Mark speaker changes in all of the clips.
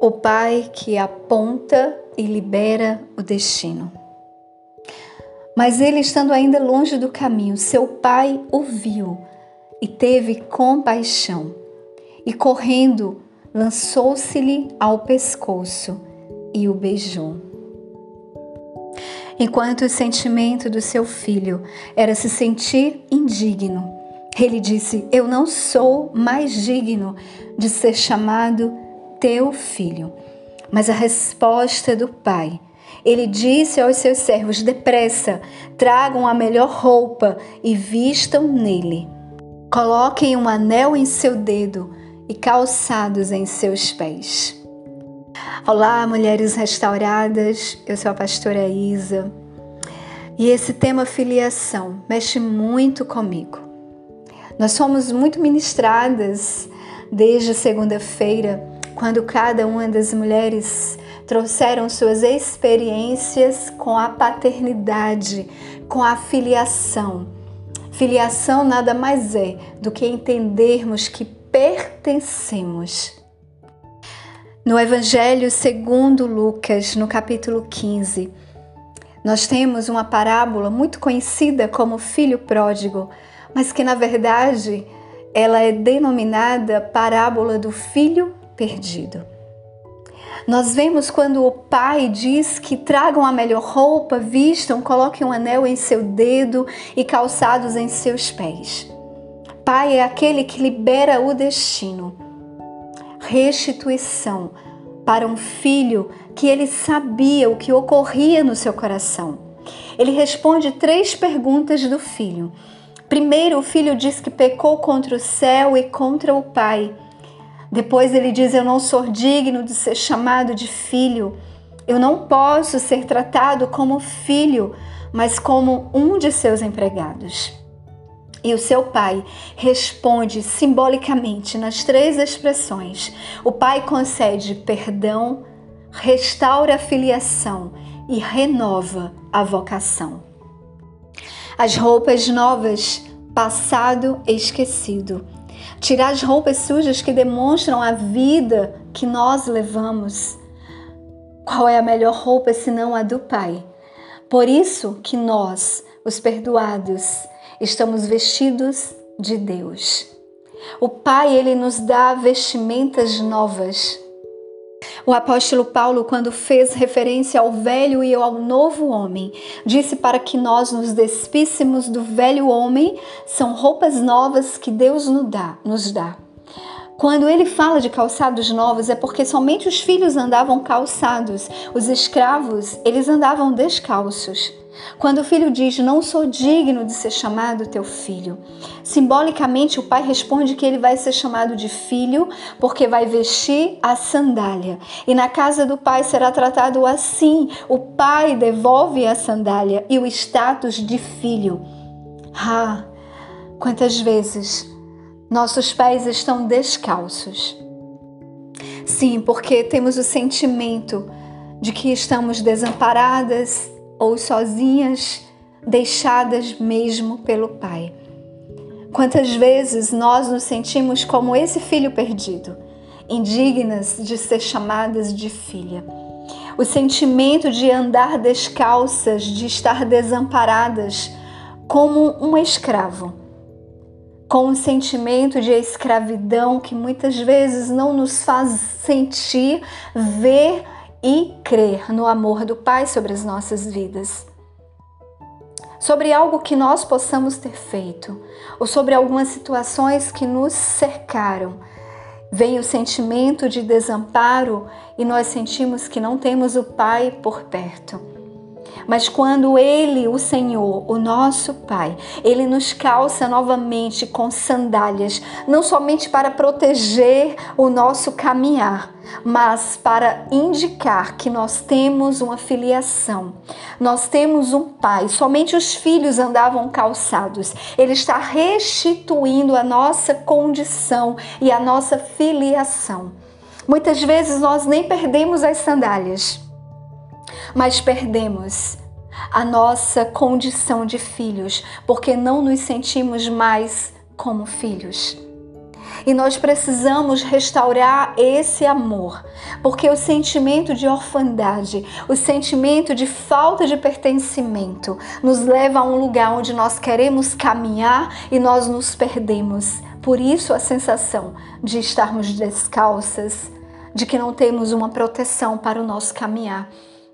Speaker 1: o Pai que aponta e libera o destino. Mas ele, estando ainda longe do caminho, seu pai o viu e teve compaixão, e correndo, lançou-se-lhe ao pescoço e o beijou. Enquanto o sentimento do seu filho era se sentir indigno, ele disse: Eu não sou mais digno de ser chamado teu filho. Mas a resposta do pai, ele disse aos seus servos: Depressa, tragam a melhor roupa e vistam nele. Coloquem um anel em seu dedo e calçados em seus pés. Olá, mulheres restauradas. Eu sou a pastora Isa. E esse tema filiação mexe muito comigo. Nós somos muito ministradas desde segunda-feira quando cada uma das mulheres trouxeram suas experiências com a paternidade, com a filiação. Filiação nada mais é do que entendermos que pertencemos. No Evangelho segundo Lucas, no capítulo 15, nós temos uma parábola muito conhecida como filho pródigo, mas que na verdade ela é denominada parábola do filho perdido. Nós vemos quando o pai diz que tragam a melhor roupa, vistam, coloquem um anel em seu dedo e calçados em seus pés. Pai é aquele que libera o destino, restituição para um filho que ele sabia o que ocorria no seu coração. Ele responde três perguntas do filho. Primeiro, o filho diz que pecou contra o céu e contra o pai. Depois ele diz: Eu não sou digno de ser chamado de filho. Eu não posso ser tratado como filho, mas como um de seus empregados. E o seu pai responde simbolicamente nas três expressões. O pai concede perdão, restaura a filiação e renova a vocação. As roupas novas, passado esquecido tirar as roupas sujas que demonstram a vida que nós levamos. Qual é a melhor roupa senão a do Pai? Por isso que nós, os perdoados, estamos vestidos de Deus. O Pai, ele nos dá vestimentas novas. O apóstolo Paulo, quando fez referência ao velho e ao novo homem, disse para que nós nos despíssemos do velho homem, são roupas novas que Deus nos dá. Nos dá. Quando ele fala de calçados novos, é porque somente os filhos andavam calçados, os escravos, eles andavam descalços. Quando o filho diz: Não sou digno de ser chamado teu filho, simbolicamente o pai responde que ele vai ser chamado de filho porque vai vestir a sandália. E na casa do pai será tratado assim: o pai devolve a sandália e o status de filho. Ah, quantas vezes nossos pés estão descalços. Sim, porque temos o sentimento de que estamos desamparadas, ou sozinhas, deixadas mesmo pelo Pai. Quantas vezes nós nos sentimos como esse filho perdido, indignas de ser chamadas de filha. O sentimento de andar descalças, de estar desamparadas, como um escravo, com um sentimento de escravidão que muitas vezes não nos faz sentir, ver e crer no amor do Pai sobre as nossas vidas. Sobre algo que nós possamos ter feito, ou sobre algumas situações que nos cercaram, vem o sentimento de desamparo e nós sentimos que não temos o Pai por perto. Mas quando Ele, o Senhor, o nosso Pai, Ele nos calça novamente com sandálias, não somente para proteger o nosso caminhar, mas para indicar que nós temos uma filiação, nós temos um pai. Somente os filhos andavam calçados. Ele está restituindo a nossa condição e a nossa filiação. Muitas vezes nós nem perdemos as sandálias mas perdemos a nossa condição de filhos porque não nos sentimos mais como filhos. E nós precisamos restaurar esse amor, porque o sentimento de orfandade, o sentimento de falta de pertencimento, nos leva a um lugar onde nós queremos caminhar e nós nos perdemos. Por isso, a sensação de estarmos descalças, de que não temos uma proteção para o nosso caminhar.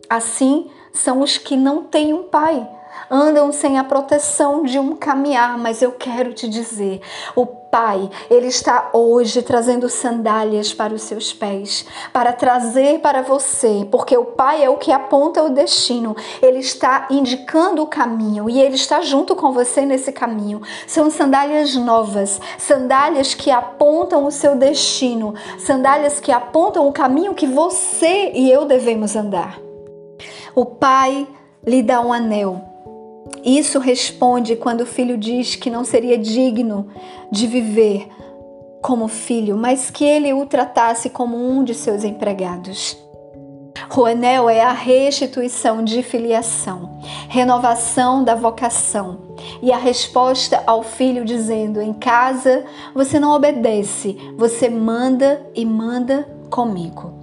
Speaker 1: Assim são os que não têm um pai, andam sem a proteção de um caminhar, mas eu quero te dizer, o Pai, ele está hoje trazendo sandálias para os seus pés, para trazer para você, porque o Pai é o que aponta o destino. Ele está indicando o caminho e ele está junto com você nesse caminho. São sandálias novas, sandálias que apontam o seu destino, sandálias que apontam o caminho que você e eu devemos andar. O Pai lhe dá um anel isso responde quando o filho diz que não seria digno de viver como filho, mas que ele o tratasse como um de seus empregados. O anel é a restituição de filiação, renovação da vocação e a resposta ao filho dizendo: em casa você não obedece, você manda e manda comigo.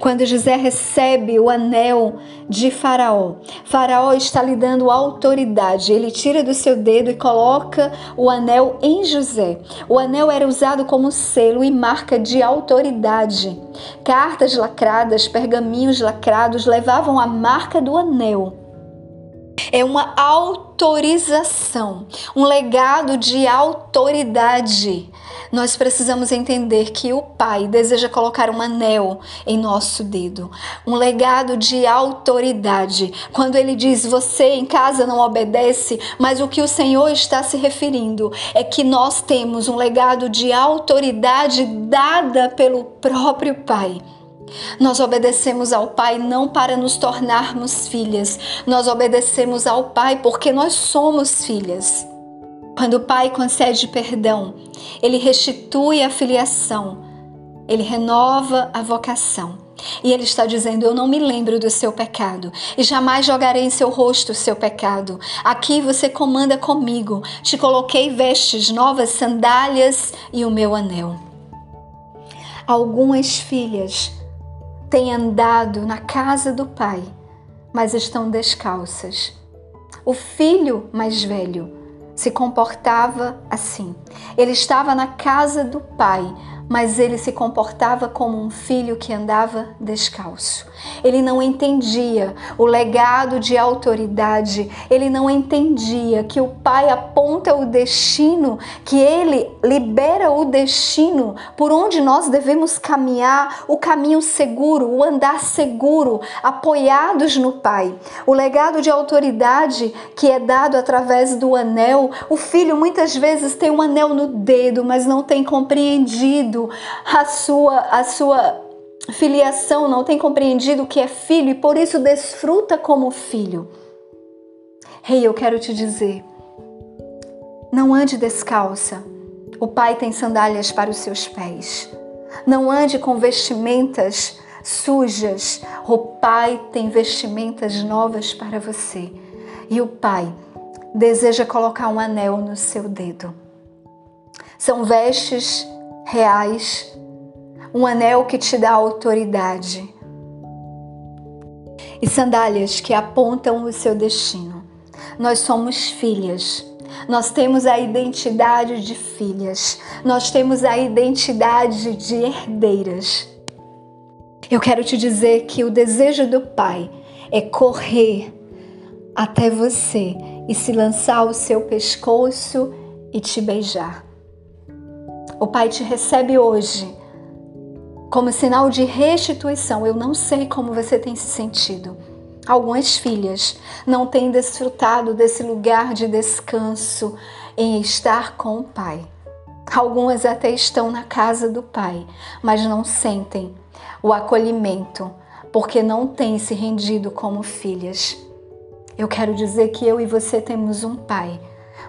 Speaker 1: Quando José recebe o anel de Faraó, Faraó está lhe dando autoridade. Ele tira do seu dedo e coloca o anel em José. O anel era usado como selo e marca de autoridade. Cartas lacradas, pergaminhos lacrados levavam a marca do anel. É uma autorização, um legado de autoridade nós precisamos entender que o Pai deseja colocar um anel em nosso dedo, um legado de autoridade. Quando ele diz você em casa não obedece, mas o que o Senhor está se referindo é que nós temos um legado de autoridade dada pelo próprio Pai. Nós obedecemos ao Pai não para nos tornarmos filhas, nós obedecemos ao Pai porque nós somos filhas. Quando o Pai concede perdão, ele restitui a filiação, ele renova a vocação. E ele está dizendo: Eu não me lembro do seu pecado e jamais jogarei em seu rosto o seu pecado. Aqui você comanda comigo. Te coloquei vestes novas, sandálias e o meu anel. Algumas filhas têm andado na casa do pai, mas estão descalças. O filho mais velho se comportava assim. Ele estava na casa do pai, mas ele se comportava como um filho que andava descalço. Ele não entendia o legado de autoridade, ele não entendia que o pai aponta o destino, que ele libera o destino por onde nós devemos caminhar, o caminho seguro, o andar seguro, apoiados no pai. O legado de autoridade que é dado através do anel, o filho muitas vezes tem um anel no dedo, mas não tem compreendido a sua, a sua filiação, não tem compreendido que é filho e por isso desfruta como filho. Rei, hey, eu quero te dizer, não ande descalça. O Pai tem sandálias para os seus pés. Não ande com vestimentas sujas. O Pai tem vestimentas novas para você. E o Pai deseja colocar um anel no seu dedo. São vestes reais, um anel que te dá autoridade e sandálias que apontam o seu destino. Nós somos filhas. Nós temos a identidade de filhas. Nós temos a identidade de herdeiras. Eu quero te dizer que o desejo do Pai é correr até você e se lançar ao seu pescoço e te beijar. O Pai te recebe hoje como sinal de restituição. Eu não sei como você tem se sentido. Algumas filhas não têm desfrutado desse lugar de descanso em estar com o Pai. Algumas até estão na casa do Pai, mas não sentem o acolhimento porque não têm se rendido como filhas. Eu quero dizer que eu e você temos um Pai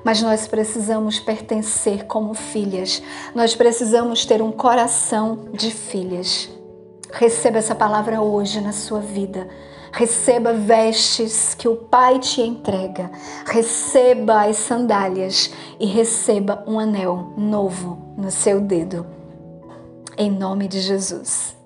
Speaker 1: mas nós precisamos pertencer como filhas. Nós precisamos ter um coração de filhas. Receba essa palavra hoje na sua vida. receba vestes que o Pai te entrega, receba as sandálias e receba um anel novo no seu dedo. Em nome de Jesus.